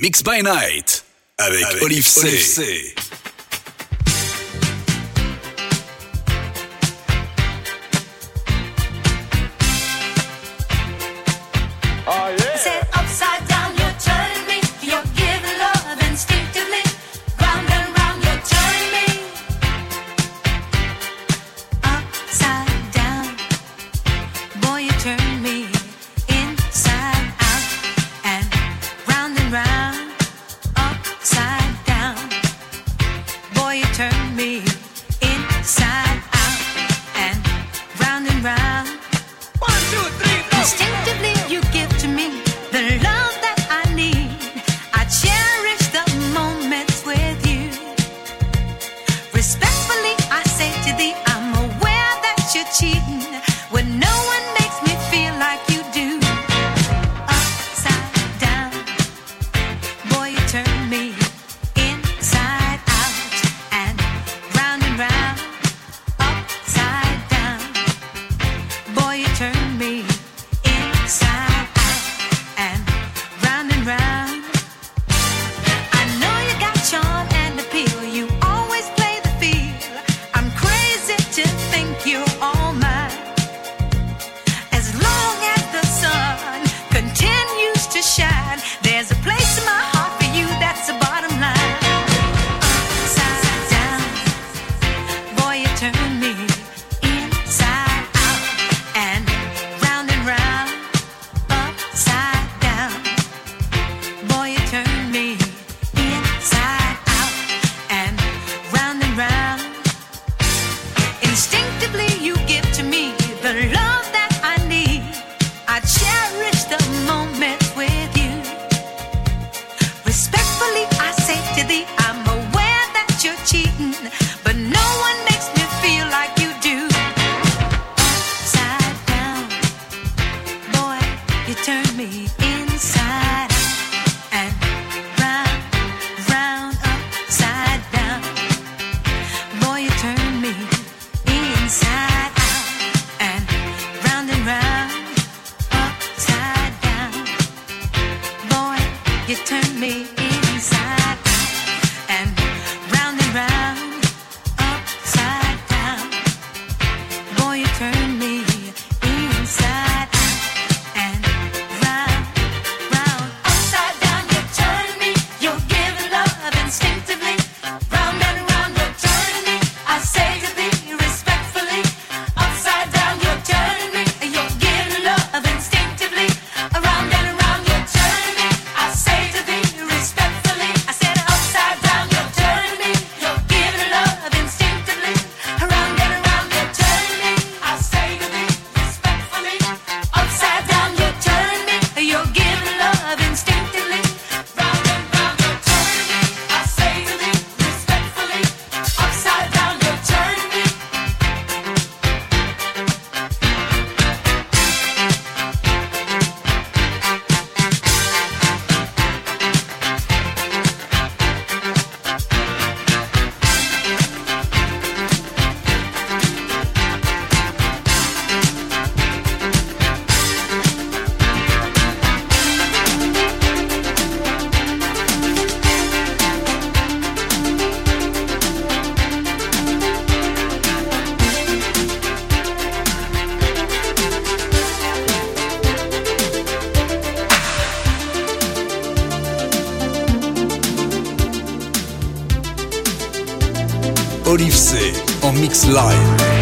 Mix by Night avec, avec Olive C. Olive C. mix live.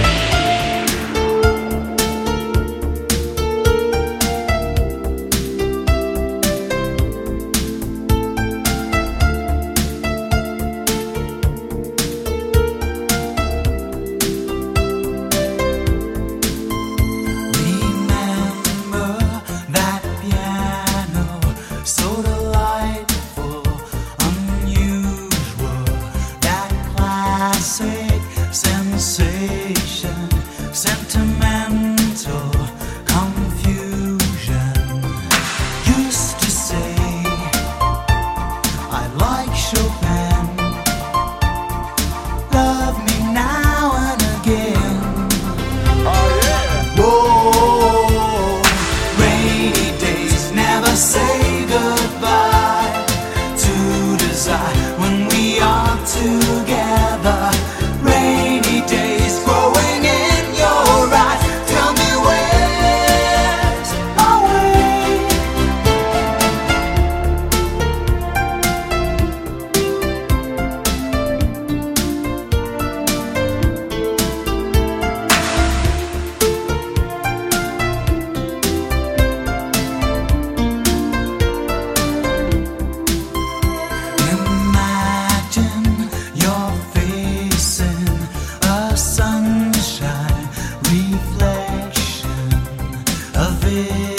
day.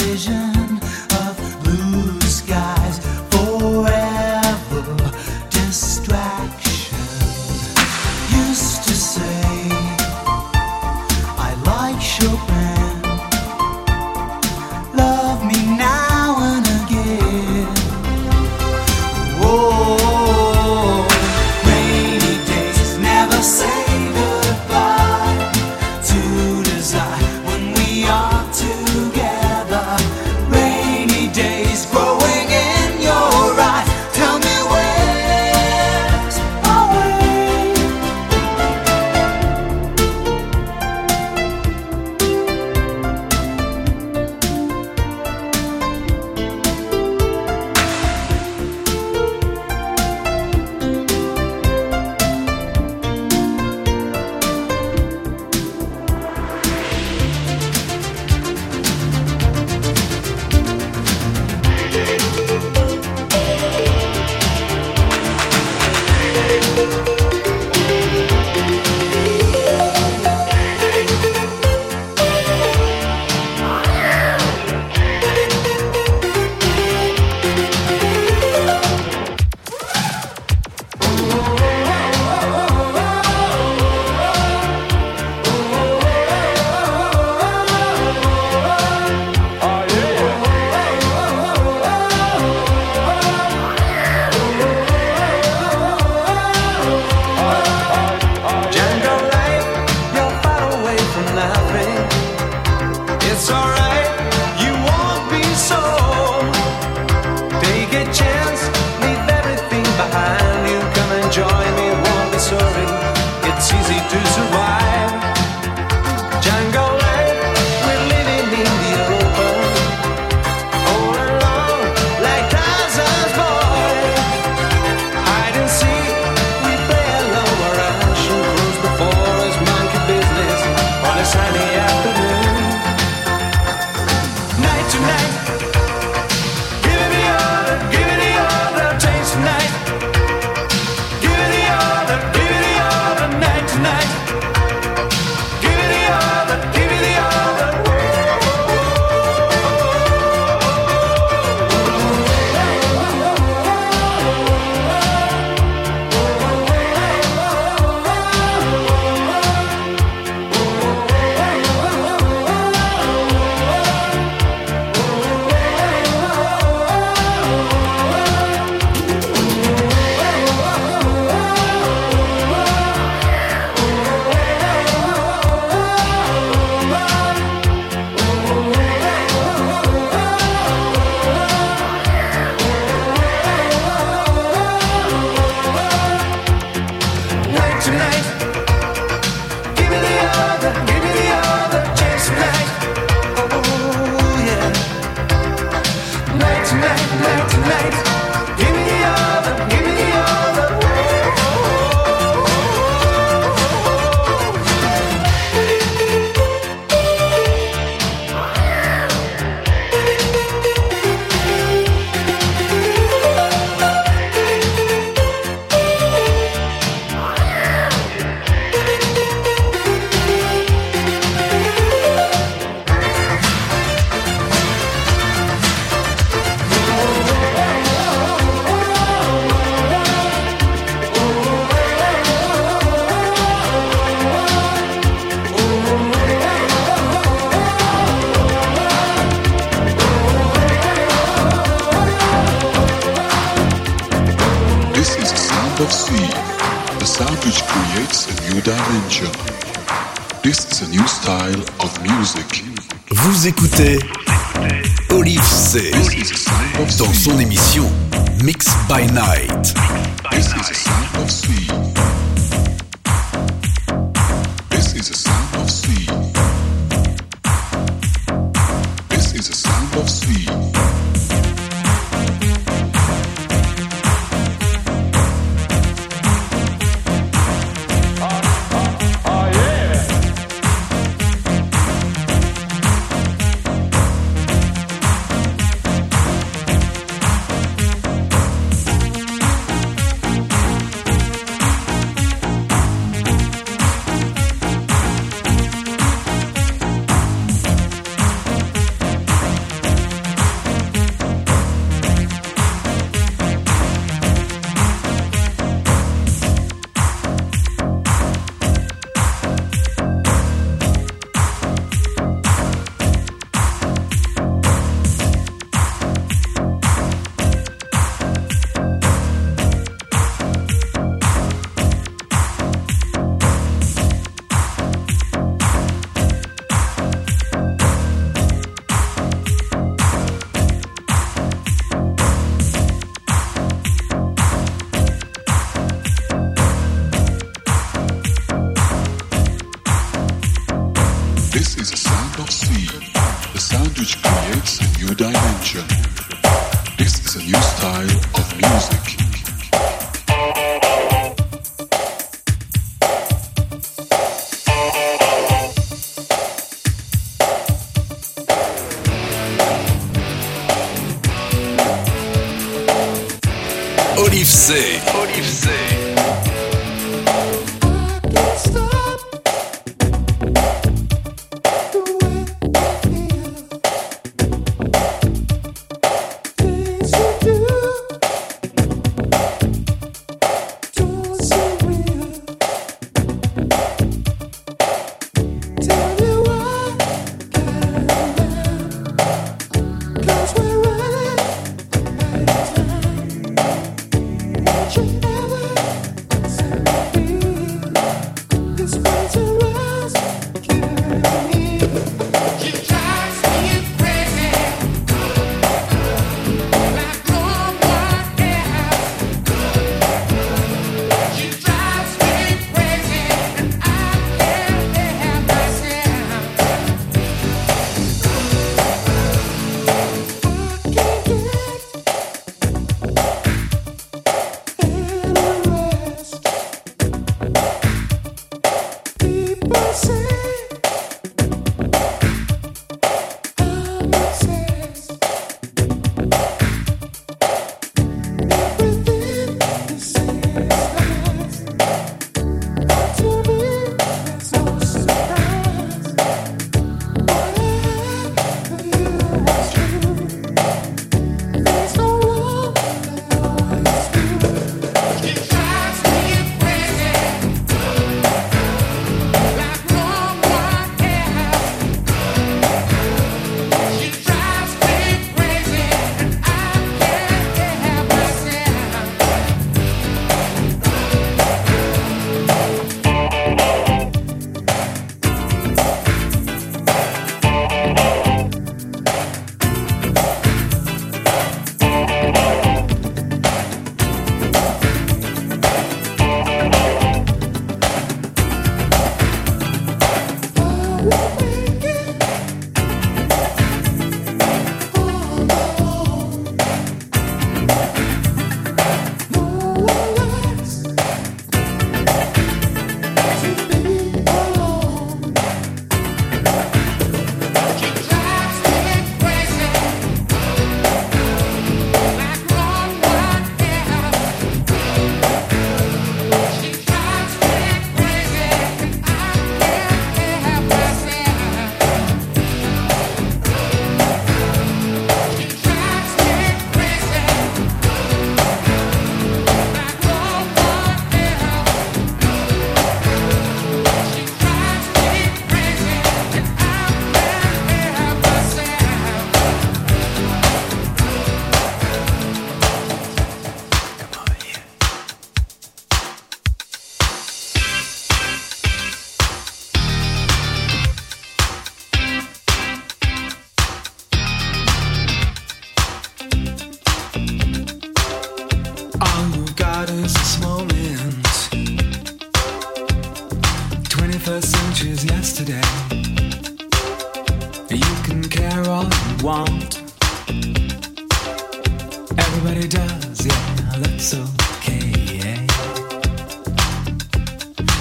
Écoutez Olive C dans son émission Mix by Night. dimension. This is a new style first inches yesterday. You can care all you want. Everybody does, yeah, that's okay, yeah.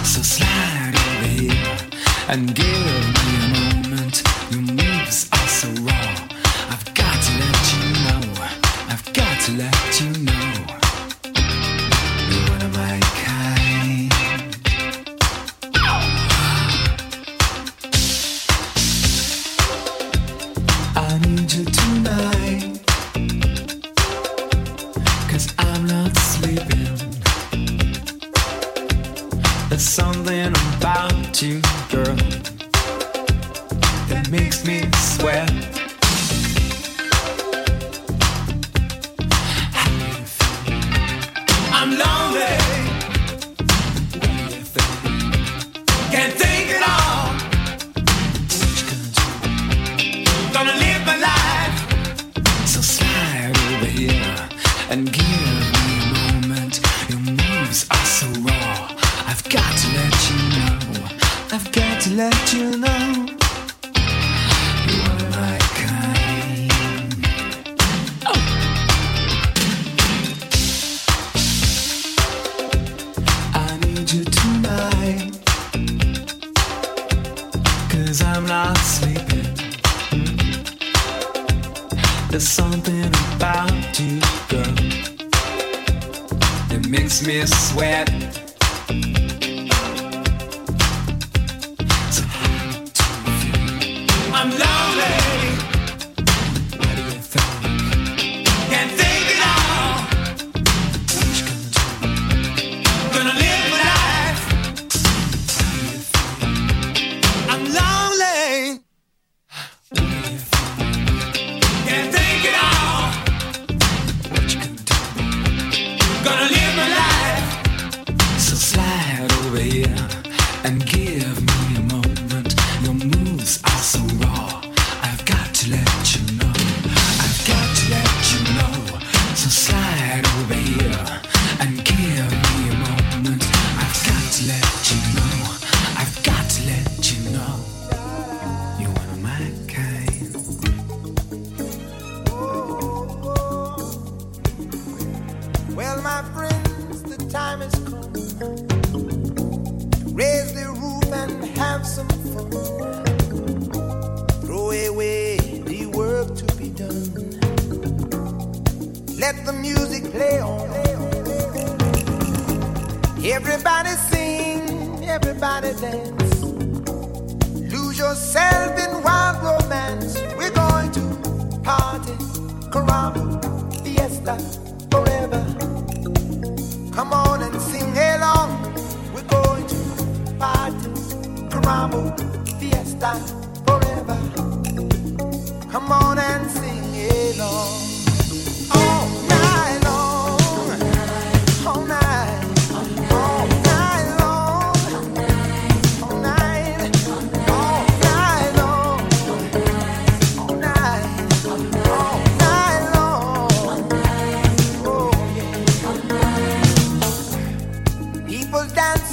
So slide over here and give.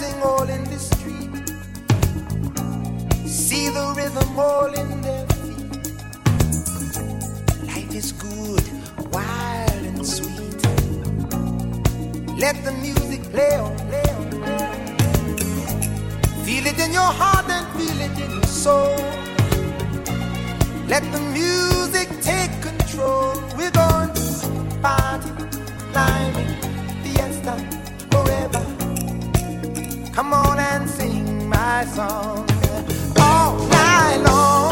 Dancing all in the street. See the rhythm all in their feet. Life is good, wild and sweet. Let the music play on, play on. Feel it in your heart and feel it in your soul. Let the music take control. We're going to party, climbing, fiesta. Come on and sing my song all night long.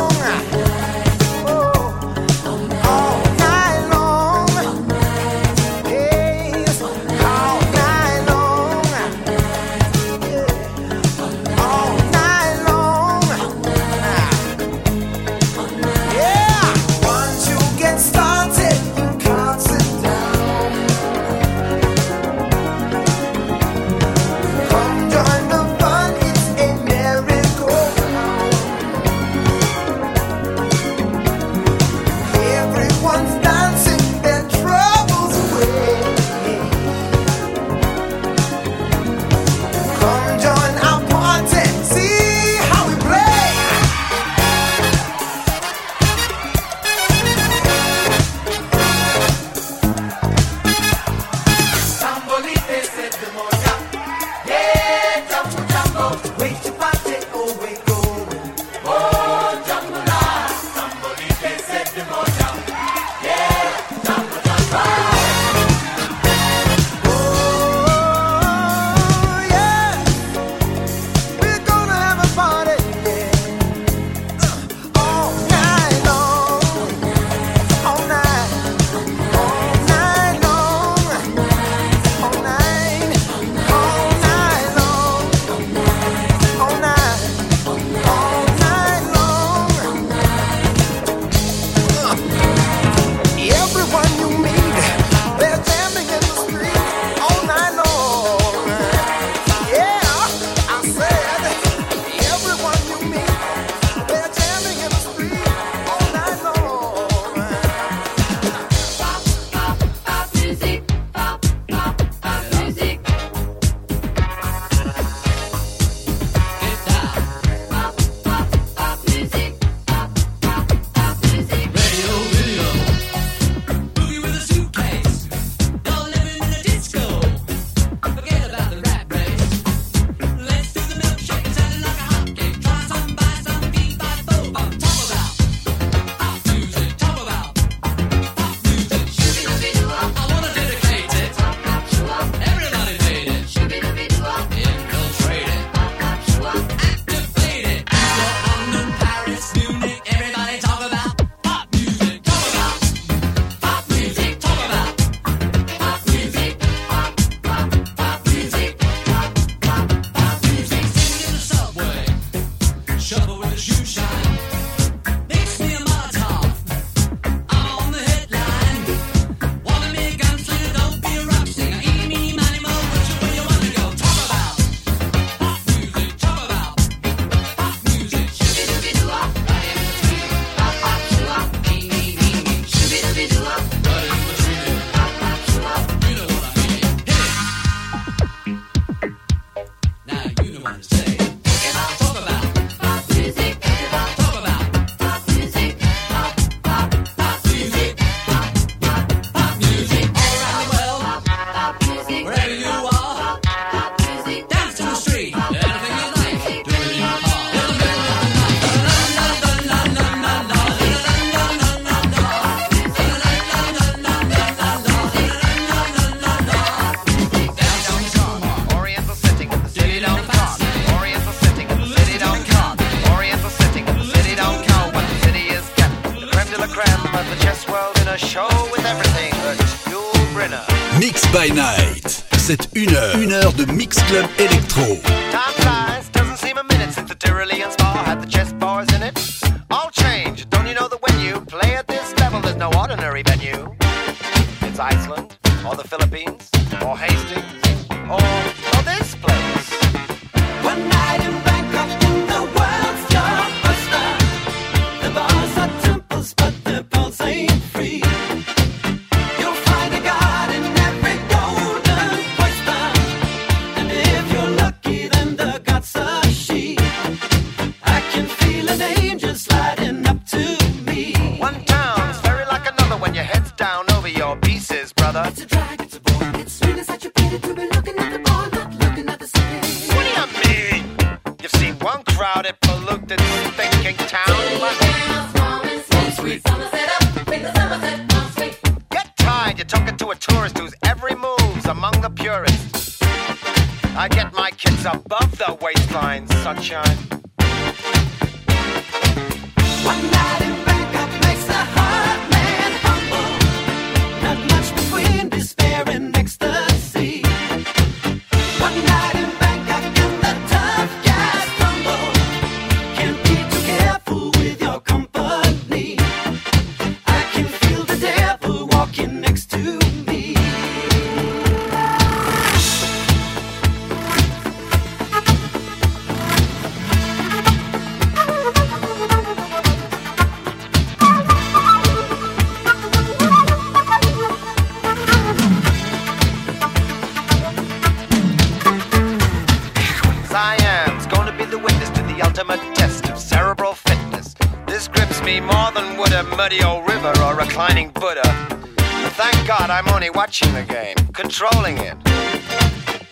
controlling it.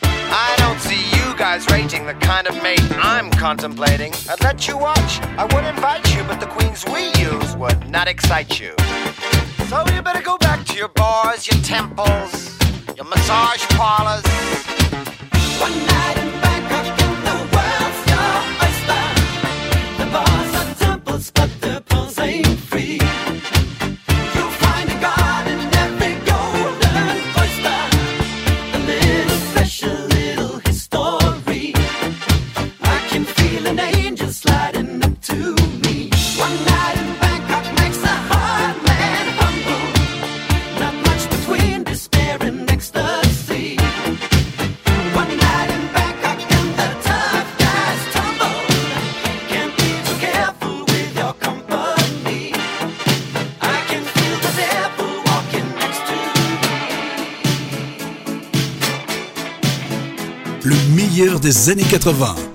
I don't see you guys rating the kind of mate I'm contemplating. I'd let you watch, I would invite you, but the queens we use would not excite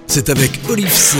C'est avec Olive C.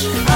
Hush,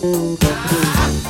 Saddle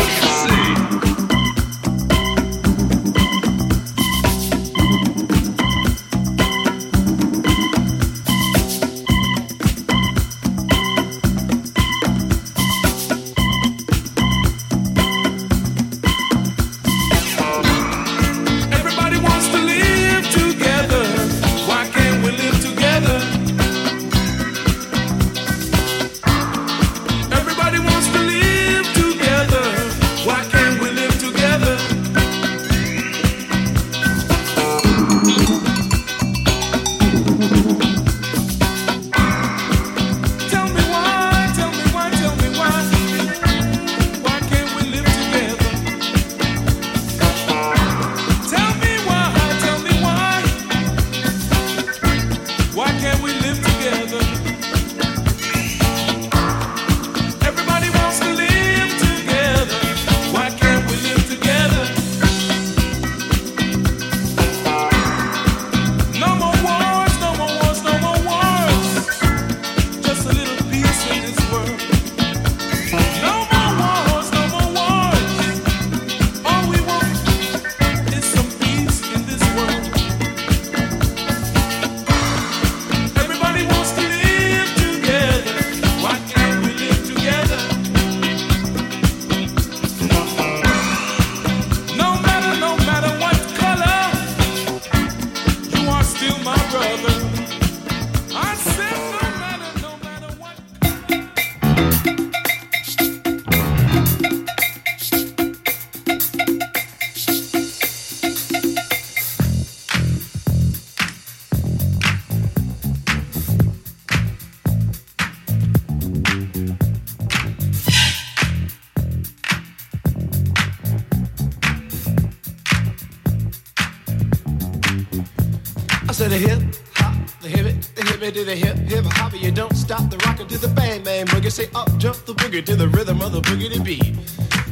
Say up, jump the boogie to the rhythm of the boogie beat.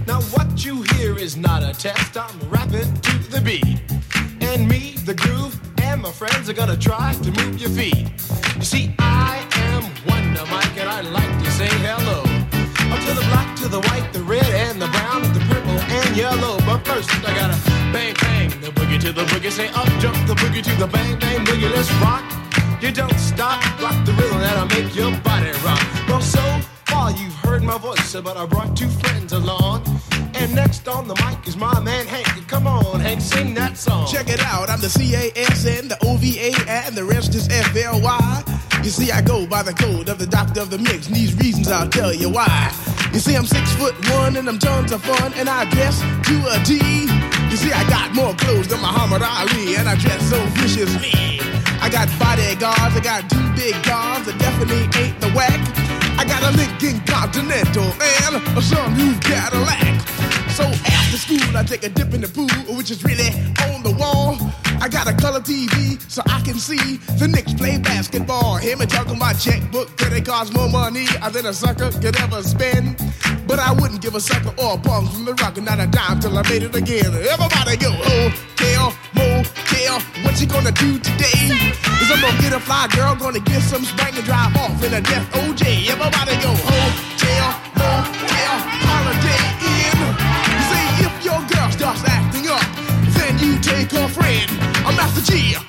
Now what you hear is not a test, I'm rapping of the mix, and these reasons I'll tell you why. You see, I'm six foot one, and I'm tons of fun, and I dress to a T. You see, I got more clothes than Muhammad Ali, and I dress so viciously. I got bodyguards, I got two big guns that definitely ain't the whack. I got a Lincoln Continental and a sunroof Cadillac. So after school, I take a dip in the pool, which is really on the wall. I got a color TV so can see the Knicks play basketball. Him and talking my checkbook, credit cards, more money than a sucker could ever spend. But I wouldn't give a sucker or a bum from the rock not a dime till I made it again. Everybody go, oh, hotel, motel, what you gonna do today? Is I'm gonna get a fly girl, gonna get some spank and drive off in a death OJ. Everybody go, oh, hotel, motel, Holiday Inn. You see, if your girl starts acting up, then you take her friend, a Master G.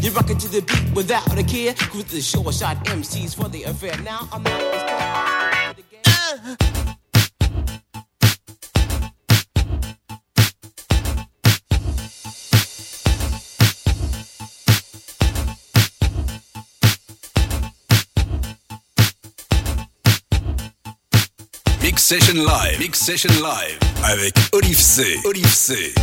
You rock it to the beat without a care. Cruise the short shot MCs for the affair. Now I'm this time. Mix Session Live. Mix Session Live. Avec Oliv'C. Olive C.